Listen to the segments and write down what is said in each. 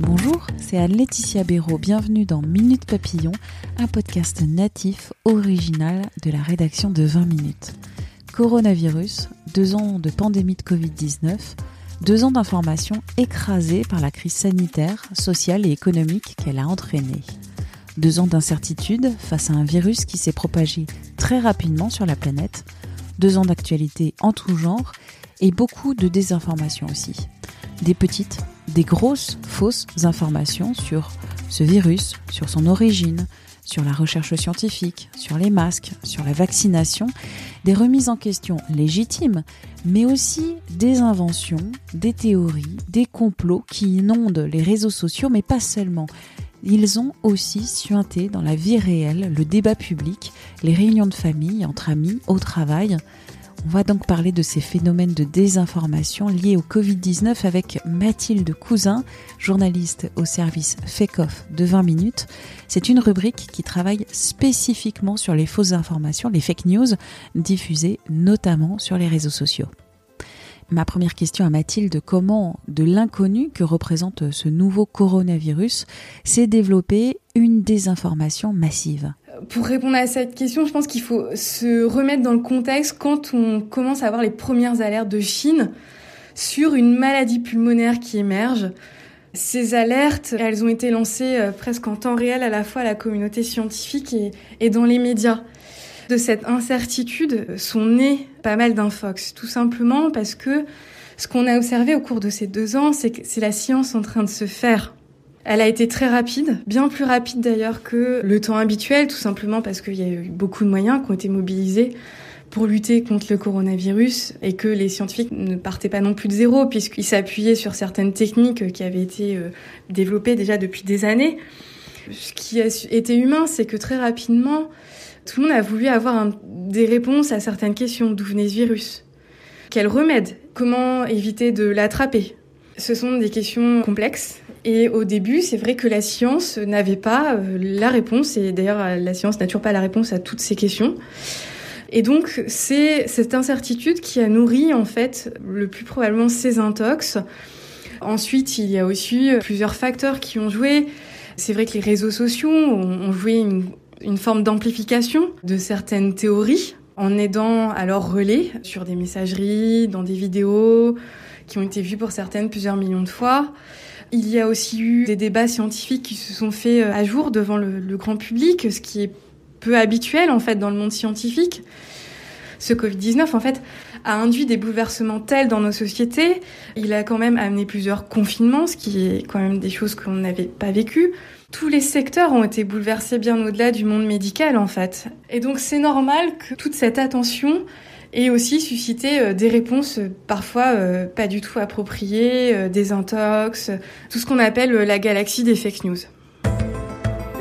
Bonjour, c'est Anne-Laetitia Béraud. Bienvenue dans Minute Papillon, un podcast natif original de la rédaction de 20 minutes. Coronavirus, deux ans de pandémie de Covid-19, deux ans d'informations écrasées par la crise sanitaire, sociale et économique qu'elle a entraînée. Deux ans d'incertitude face à un virus qui s'est propagé très rapidement sur la planète, deux ans d'actualité en tout genre et beaucoup de désinformation aussi. Des petites, des grosses fausses informations sur ce virus, sur son origine, sur la recherche scientifique, sur les masques, sur la vaccination, des remises en question légitimes, mais aussi des inventions, des théories, des complots qui inondent les réseaux sociaux, mais pas seulement. Ils ont aussi suinté dans la vie réelle, le débat public, les réunions de famille, entre amis, au travail. On va donc parler de ces phénomènes de désinformation liés au Covid-19 avec Mathilde Cousin, journaliste au service Fake Off de 20 minutes. C'est une rubrique qui travaille spécifiquement sur les fausses informations, les fake news, diffusées notamment sur les réseaux sociaux. Ma première question à Mathilde, comment de l'inconnu que représente ce nouveau coronavirus s'est développée une désinformation massive? Pour répondre à cette question, je pense qu'il faut se remettre dans le contexte quand on commence à avoir les premières alertes de Chine sur une maladie pulmonaire qui émerge. Ces alertes, elles ont été lancées euh, presque en temps réel à la fois à la communauté scientifique et, dans les médias. De cette incertitude sont nés pas mal d'infox, tout simplement parce que ce qu'on a observé au cours de ces deux ans, c'est que c'est la science en train de se faire. Elle a été très rapide, bien plus rapide d'ailleurs que le temps habituel, tout simplement parce qu'il y a eu beaucoup de moyens qui ont été mobilisés pour lutter contre le coronavirus et que les scientifiques ne partaient pas non plus de zéro puisqu'ils s'appuyaient sur certaines techniques qui avaient été euh, développées déjà depuis des années. Ce qui a été humain, c'est que très rapidement, tout le monde a voulu avoir des réponses à certaines questions. D'où venait ce virus? Quel remède? Comment éviter de l'attraper? Ce sont des questions complexes et au début, c'est vrai que la science n'avait pas euh, la réponse, et d'ailleurs la science n'a toujours pas la réponse à toutes ces questions. Et donc c'est cette incertitude qui a nourri en fait le plus probablement ces intox. Ensuite, il y a aussi plusieurs facteurs qui ont joué. C'est vrai que les réseaux sociaux ont joué une, une forme d'amplification de certaines théories en aidant à leur relais sur des messageries, dans des vidéos qui ont été vues pour certaines plusieurs millions de fois. Il y a aussi eu des débats scientifiques qui se sont faits euh, à jour devant le, grand public, ce qui est peu habituel en fait dans le monde scientifique. Ce Covid-19 en fait a induit des bouleversements tels dans nos sociétés. Il a quand même amené plusieurs confinements, ce qui est quand même des choses qu'on n'avait pas vécues. Tous les secteurs ont été bouleversés bien au-delà du monde médical en fait. Et donc c'est normal que toute cette attention et aussi susciter euh, des réponses euh, parfois euh, pas du tout appropriées, des intox, tout ce qu'on appelle la galaxie des fake news.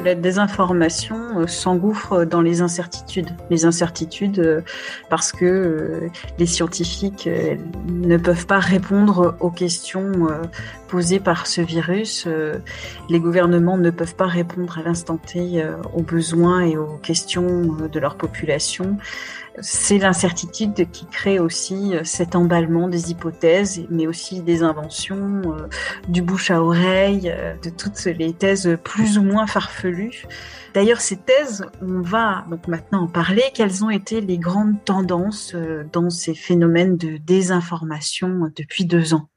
La désinformation s'engouffre dans les incertitudes. Les incertitudes parce que les scientifiques ne peuvent pas répondre aux questions posées par ce virus. Les gouvernements ne peuvent pas répondre à l'instant T aux besoins et aux questions de leur population c'est l'incertitude qui crée aussi euh, cet emballement des hypothèses, mais aussi des inventions, euh, du bouche à oreille, euh, de toutes les thèses plus ou moins farfelues. D'ailleurs, ces thèses, on va donc maintenant en parler. Quelles ont été les grandes tendances dans ces phénomènes de désinformation depuis deux ans?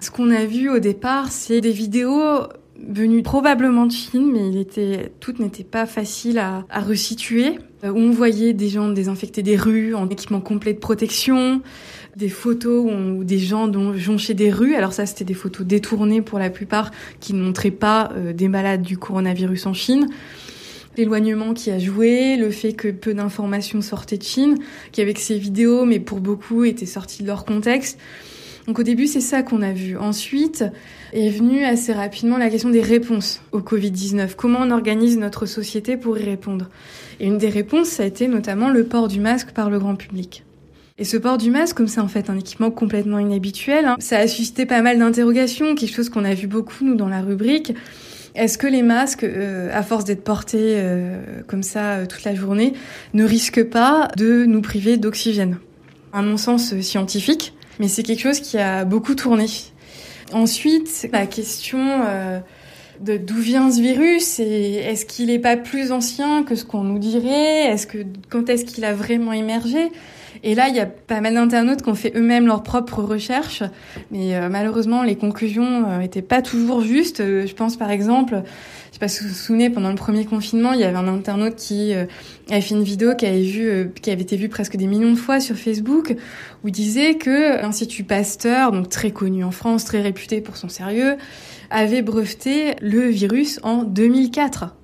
Ce qu'on a vu au départ, c'est des vidéos venu probablement de Chine, mais il était, toutes n'étaient pas faciles à, à resituer. Euh, on voyait des gens désinfecter des rues en équipement complet de protection, des photos où, des gens jonchaient des rues. Alors ça, c'était des photos détournées pour la plupart, qui ne montraient pas euh, des malades du coronavirus en Chine. l'éloignement qui a joué, le fait que peu d'informations sortaient de Chine, qu'avec ces vidéos, mais pour beaucoup étaient sorties de leur contexte. Donc au début, c'est ça qu'on a vu. Ensuite est venue assez rapidement la question des réponses au Covid-19. Comment on organise notre société pour y répondre? Et une des réponses, ça a été notamment le port du masque par le grand public. Et ce port du masque, comme c'est en fait un équipement complètement inhabituel, hein, ça a suscité pas mal d'interrogations, quelque chose qu'on a vu beaucoup nous dans la rubrique. Est-ce que les masques, euh, à force d'être portés euh, comme ça euh, toute la journée, ne risquent pas de nous priver d'oxygène? Un non-sens scientifique, mais c'est quelque chose qui a beaucoup tourné. Ensuite, la question de d'où vient ce virus et est-ce qu'il n'est pas plus ancien que ce qu'on nous dirait? Est-ce que quand est-ce qu'il a vraiment émergé? Et là, il y a pas mal d'internautes qui ont fait eux-mêmes leurs propres recherches, mais euh, malheureusement, les conclusions n'étaient euh, pas toujours justes. Euh, je pense par exemple, je sais pas si vous vous souvenez, pendant le premier confinement, il y avait un internaute qui avait fait une vidéo qui avait vu, qui avait été vue presque des millions de fois sur Facebook, où il disait que l'Institut Pasteur, donc très connu en France, très réputé pour son sérieux, avait breveté virus en 2004.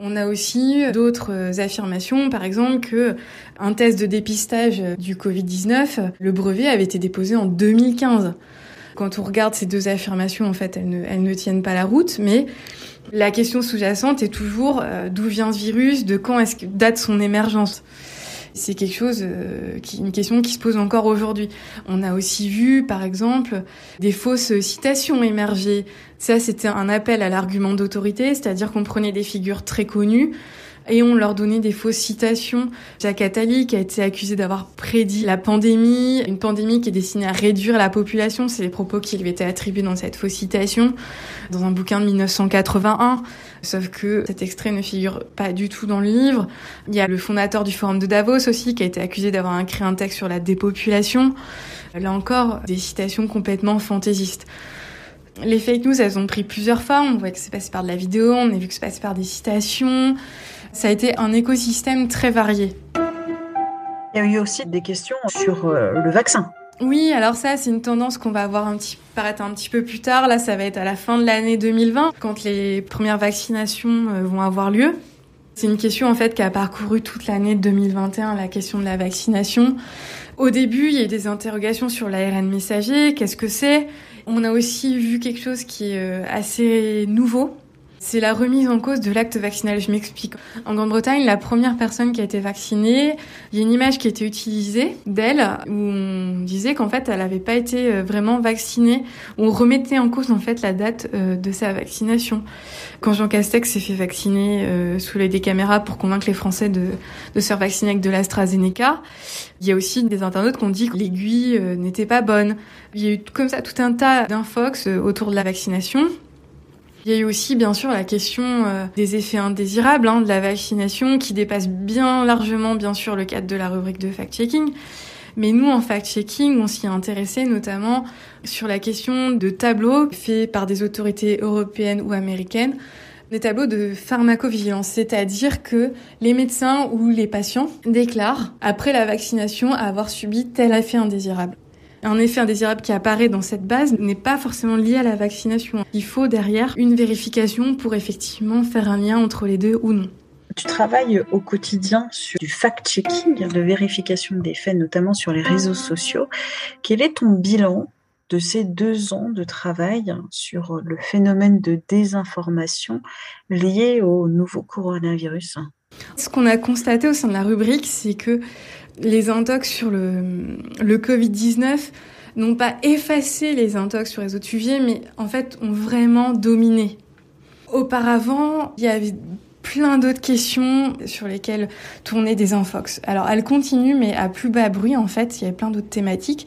On a aussi d'autres affirmations, par exemple que un test de dépistage du Covid-19, le brevet avait été déposé en 2015. Quand on regarde ces deux affirmations, en fait, elles ne, elles ne tiennent pas la route, mais la question sous-jacente est toujours euh, d'où vient ce virus, de quand est-ce que date son émergence c'est quelque chose, euh, qui, une question qui se pose encore aujourd'hui. On a aussi vu, par exemple, des fausses citations émerger. Ça, c'était un appel à l'argument d'autorité, c'est-à-dire qu'on prenait des figures très connues et on leur donnait des fausses citations. Jacques Attali, qui a été accusé d'avoir prédit la pandémie, une pandémie qui est destinée à réduire la population, c'est les propos qui lui étaient attribués dans cette fausse citation, dans un bouquin de 1981. Sauf que cet extrait ne figure pas du tout dans le livre. Il y a le fondateur du Forum de Davos aussi, qui a été accusé d'avoir écrit un texte sur la dépopulation. Là encore, des citations complètement fantaisistes. Les fake news, elles ont pris plusieurs formes. On voit que c'est passé par de la vidéo, on a vu que c'est passé par des citations. Ça a été un écosystème très varié. Il y a eu aussi des questions sur euh, le vaccin. Oui, alors ça, c'est une tendance qu'on va voir un petit, paraître un petit peu plus tard. Là, ça va être à la fin de l'année 2020, quand les premières vaccinations euh, vont avoir lieu. C'est une question en fait qui a parcouru toute l'année 2021, la question de la vaccination. Au début, il y a eu des interrogations sur l'ARN messager, qu'est-ce que c'est? On a aussi vu quelque chose qui est euh, assez nouveau, c'est la remise en cause de l'acte vaccinal. Je m'explique. En Grande-Bretagne, la première personne qui a été vaccinée, il y a une image qui a été utilisée d'elle où on disait qu'en fait, elle n'avait pas été euh, vraiment vaccinée. On remettait en cause en fait la date euh, de sa vaccination. Quand Jean Castex s'est fait vacciner euh, sous les des caméras pour convaincre les Français de, de se faire vacciner avec de l'AstraZeneca, il y a aussi des internautes qui ont dit que l'aiguille n'était pas bonne. Il y a eu comme ça tout un tas d'infox autour de la vaccination. Il y a eu aussi, bien sûr, la question euh, des effets indésirables hein, de la vaccination, qui dépasse bien largement, bien sûr, le cadre de la rubrique de fact-checking. Mais nous, en fact-checking, on s'y est intéressé notamment sur la question de tableaux faits par des autorités européennes ou américaines, des tableaux de pharmacovigilance, c'est-à-dire que les médecins ou les patients déclarent, après la vaccination, avoir subi tel effet indésirable. Un effet indésirable qui apparaît dans cette base n'est pas forcément lié à la vaccination. Il faut derrière une vérification pour effectivement faire un lien entre les deux ou non. Tu travailles au quotidien sur du fact-checking, de vérification des faits, notamment sur les réseaux sociaux. Quel est ton bilan de ces deux ans de travail sur le phénomène de désinformation lié au nouveau coronavirus? Ce qu'on a constaté au sein de la rubrique, c'est que les intox sur le, le Covid-19 n'ont pas effacé les intox sur les autres sujets, mais en fait ont vraiment dominé. Auparavant, il y avait plein d'autres questions sur lesquelles tournaient des infox. Alors elles continuent, mais à plus bas bruit en fait, il y avait plein d'autres thématiques.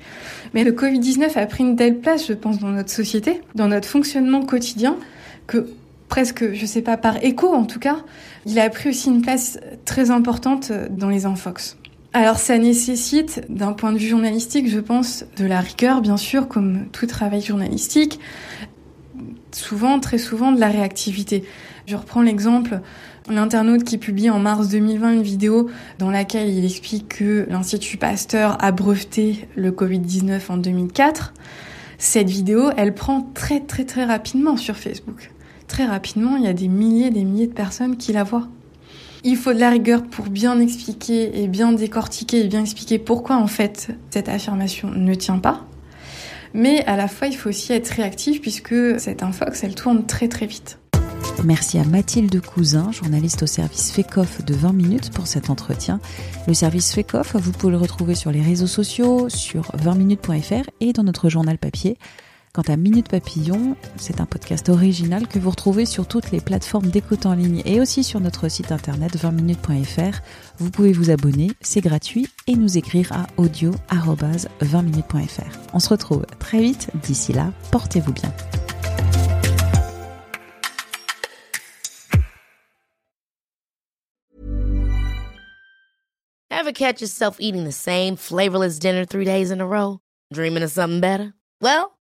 Mais le Covid-19 a pris une telle place, je pense, dans notre société, dans notre fonctionnement quotidien, que presque, je sais pas, par écho en tout cas, il a pris aussi une place très importante dans les infox. Alors ça nécessite, d'un point de vue journalistique, je pense, de la rigueur, bien sûr, comme tout travail journalistique, souvent, très souvent, de la réactivité. Je reprends l'exemple l'internaute qui publie en mars 2020 une vidéo dans laquelle il explique que l'Institut Pasteur a breveté le Covid-19 en 2004. Cette vidéo, elle prend très très très rapidement sur Facebook. Très rapidement, il y a des milliers des milliers de personnes qui la voient. Il faut de la rigueur pour bien expliquer et bien décortiquer et bien expliquer pourquoi en fait cette affirmation ne tient pas. Mais à la fois, il faut aussi être réactif puisque cette infox, elle tourne très très vite. Merci à Mathilde Cousin, journaliste au service FECOF de 20 minutes pour cet entretien. Le service FECOF, vous pouvez le retrouver sur les réseaux sociaux, sur 20minutes.fr et dans notre journal papier. Quant à Minute Papillon, c'est un podcast original que vous retrouvez sur toutes les plateformes d'écoute en ligne et aussi sur notre site internet 20minutes.fr. Vous pouvez vous abonner, c'est gratuit, et nous écrire à audio-20minutes.fr. On se retrouve très vite, d'ici là, portez-vous bien. Ever catch yourself eating the same flavorless dinner three days in a row? Dreaming of something better? Well,